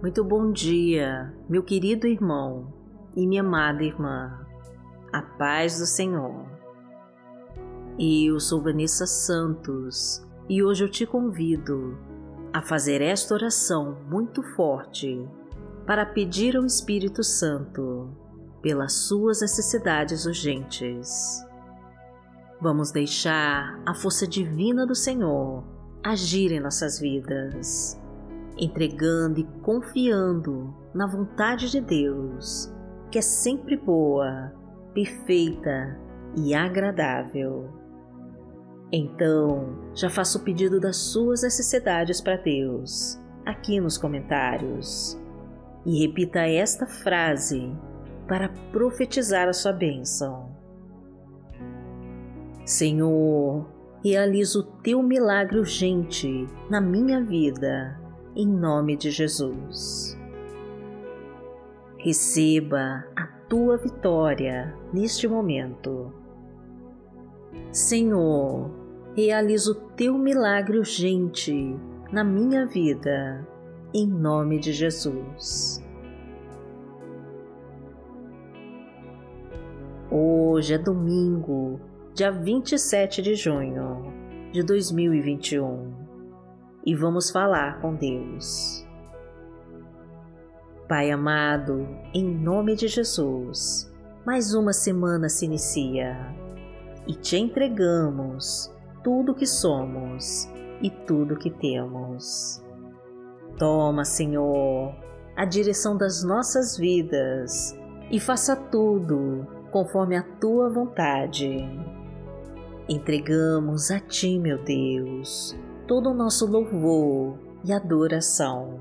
Muito bom dia, meu querido irmão e minha amada irmã. A paz do Senhor. Eu sou Vanessa Santos e hoje eu te convido a fazer esta oração muito forte para pedir ao Espírito Santo pelas suas necessidades urgentes. Vamos deixar a força divina do Senhor agir em nossas vidas entregando e confiando na vontade de Deus, que é sempre boa, perfeita e agradável. Então, já faça o pedido das suas necessidades para Deus, aqui nos comentários. E repita esta frase para profetizar a sua bênção. Senhor, realiza o teu milagre urgente na minha vida em nome de Jesus. Receba a tua vitória neste momento. Senhor, realiza o teu milagre urgente na minha vida, em nome de Jesus. Hoje é domingo, dia 27 de junho de 2021 e vamos falar com Deus. Pai amado, em nome de Jesus, mais uma semana se inicia e te entregamos tudo que somos e tudo que temos. Toma, Senhor, a direção das nossas vidas e faça tudo conforme a tua vontade. Entregamos a ti, meu Deus, todo o nosso louvor e adoração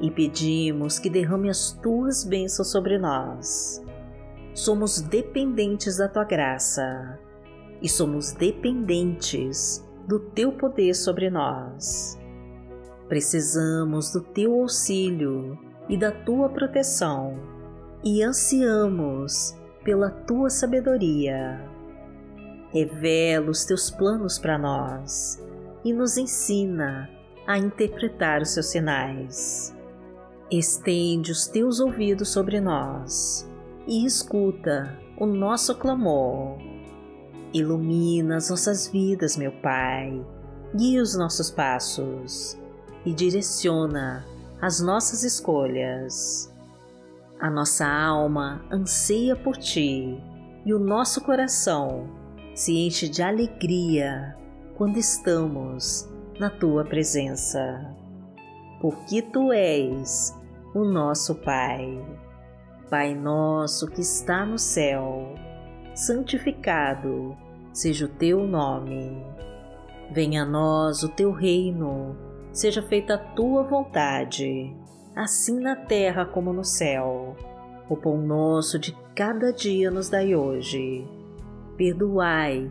e pedimos que derrame as tuas bênçãos sobre nós. Somos dependentes da tua graça e somos dependentes do teu poder sobre nós. Precisamos do teu auxílio e da tua proteção e ansiamos pela tua sabedoria. Revela os teus planos para nós e nos ensina a interpretar os seus sinais. Estende os teus ouvidos sobre nós e escuta o nosso clamor. Ilumina as nossas vidas, meu Pai, guia os nossos passos e direciona as nossas escolhas. A nossa alma anseia por Ti e o nosso coração se enche de alegria quando estamos na tua presença, porque tu és o nosso Pai. Pai nosso que está no céu, santificado seja o teu nome. Venha a nós o teu reino, seja feita a tua vontade, assim na terra como no céu. O pão nosso de cada dia nos dai hoje. Perdoai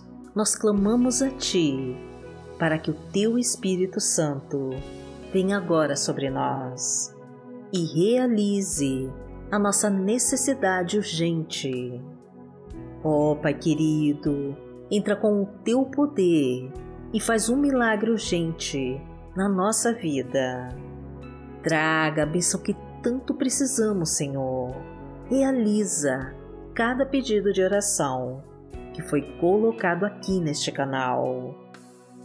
nós clamamos a Ti para que o Teu Espírito Santo venha agora sobre nós e realize a nossa necessidade urgente. Ó oh, Pai querido, entra com o Teu poder e faz um milagre urgente na nossa vida. Traga a bênção que tanto precisamos, Senhor. Realiza cada pedido de oração que foi colocado aqui neste canal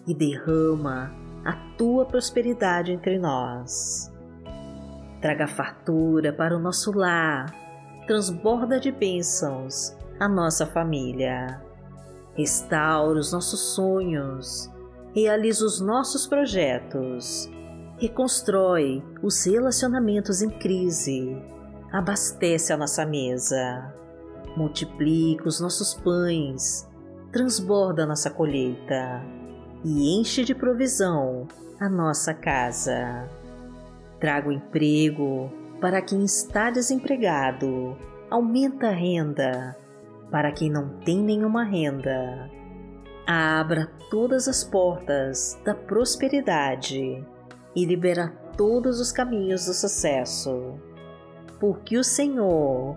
e derrama a tua prosperidade entre nós. Traga fartura para o nosso lar, transborda de bênçãos a nossa família. Restaura os nossos sonhos, realiza os nossos projetos, reconstrói os relacionamentos em crise, abastece a nossa mesa multiplica os nossos pães, transborda nossa colheita e enche de provisão a nossa casa. Traga o emprego, para quem está desempregado, aumenta a renda para quem não tem nenhuma renda. Abra todas as portas da prosperidade e libera todos os caminhos do sucesso, porque o Senhor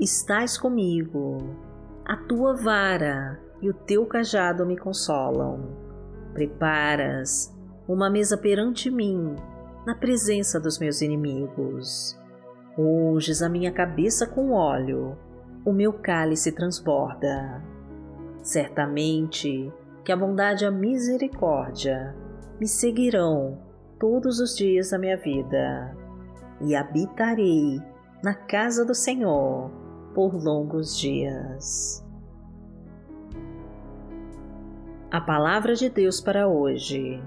estás comigo. A tua vara e o teu cajado me consolam. Preparas uma mesa perante mim, na presença dos meus inimigos. Unges a minha cabeça com óleo, o meu cálice transborda. Certamente que a bondade e a misericórdia me seguirão todos os dias da minha vida, e habitarei na casa do Senhor por longos dias. A palavra de Deus para hoje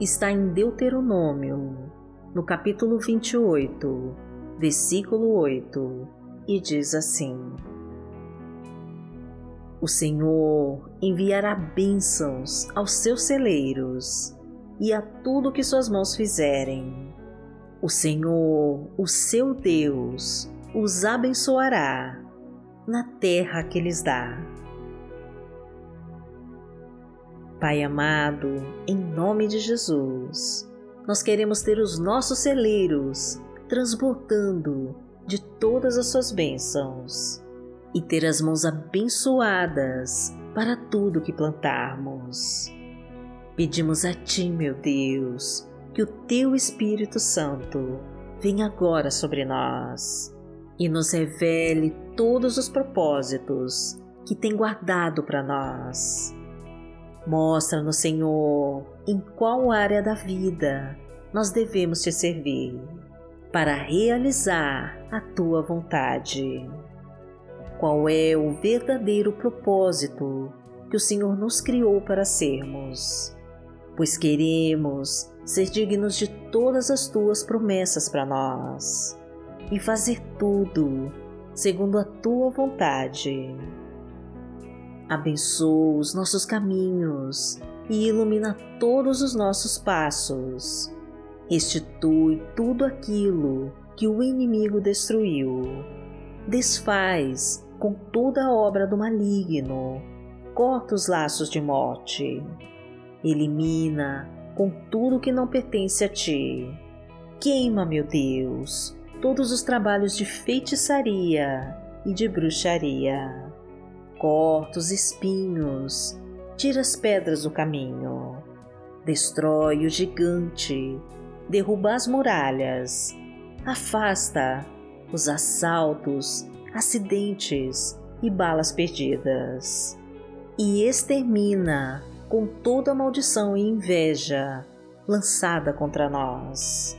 está em Deuteronômio, no capítulo 28, versículo 8, e diz assim: O Senhor enviará bênçãos aos seus celeiros e a tudo que suas mãos fizerem. O Senhor, o seu Deus, os abençoará na terra que lhes dá. Pai amado, em nome de Jesus, nós queremos ter os nossos celeiros transbordando de todas as suas bênçãos e ter as mãos abençoadas para tudo que plantarmos. Pedimos a Ti, meu Deus, que o Teu Espírito Santo venha agora sobre nós e nos revele todos os propósitos que tem guardado para nós Mostra-nos, Senhor, em qual área da vida nós devemos te servir para realizar a tua vontade. Qual é o verdadeiro propósito que o Senhor nos criou para sermos? Pois queremos ser dignos de todas as tuas promessas para nós e fazer tudo segundo a tua vontade abençoa os nossos caminhos e ilumina todos os nossos passos. Restitui tudo aquilo que o inimigo destruiu. Desfaz com toda a obra do maligno. Corta os laços de morte. Elimina com tudo que não pertence a ti. Queima, meu Deus, todos os trabalhos de feitiçaria e de bruxaria corta os espinhos, tira as pedras do caminho, destrói o gigante, derruba as muralhas, afasta os assaltos, acidentes e balas perdidas, e extermina com toda a maldição e inveja lançada contra nós.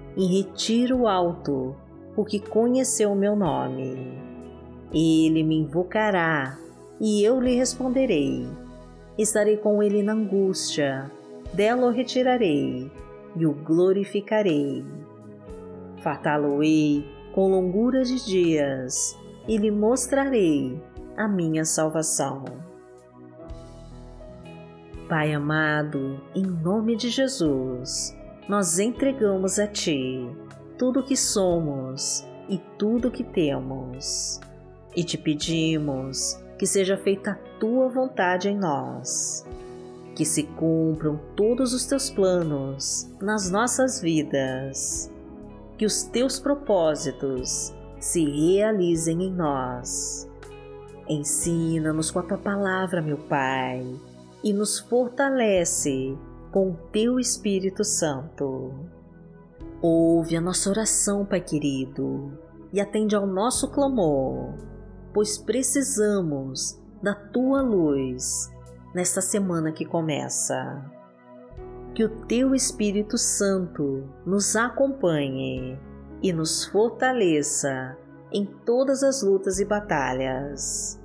em retiro alto, porque conheceu o meu nome. Ele me invocará e eu lhe responderei. Estarei com ele na angústia, dela o retirarei e o glorificarei. Fartá-lo-ei com longura de dias e lhe mostrarei a minha salvação. Pai amado, em nome de Jesus, nós entregamos a Ti tudo o que somos e tudo o que temos e te pedimos que seja feita a tua vontade em nós, que se cumpram todos os teus planos nas nossas vidas, que os teus propósitos se realizem em nós. Ensina-nos com a tua palavra, meu Pai, e nos fortalece com o teu Espírito Santo. Ouve a nossa oração, Pai querido, e atende ao nosso clamor pois precisamos da tua luz nesta semana que começa. Que o teu Espírito Santo nos acompanhe e nos fortaleça em todas as lutas e batalhas.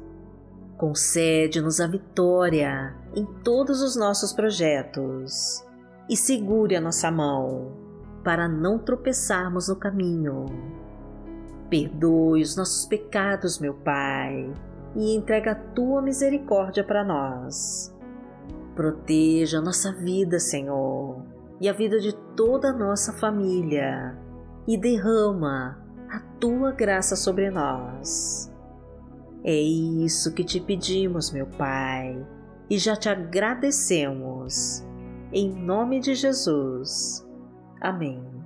Concede-nos a vitória em todos os nossos projetos e segure a nossa mão para não tropeçarmos no caminho Perdoe os nossos pecados, meu Pai, e entrega a tua misericórdia para nós. Proteja a nossa vida, Senhor, e a vida de toda a nossa família, e derrama a tua graça sobre nós. É isso que te pedimos, meu Pai, e já te agradecemos. Em nome de Jesus. Amém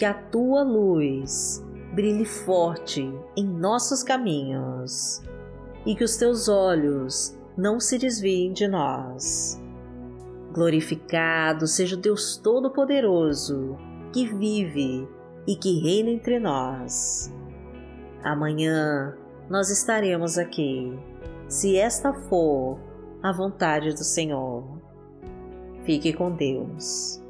que a tua luz brilhe forte em nossos caminhos e que os teus olhos não se desviem de nós. Glorificado seja o Deus Todo-Poderoso que vive e que reina entre nós. Amanhã nós estaremos aqui, se esta for a vontade do Senhor. Fique com Deus.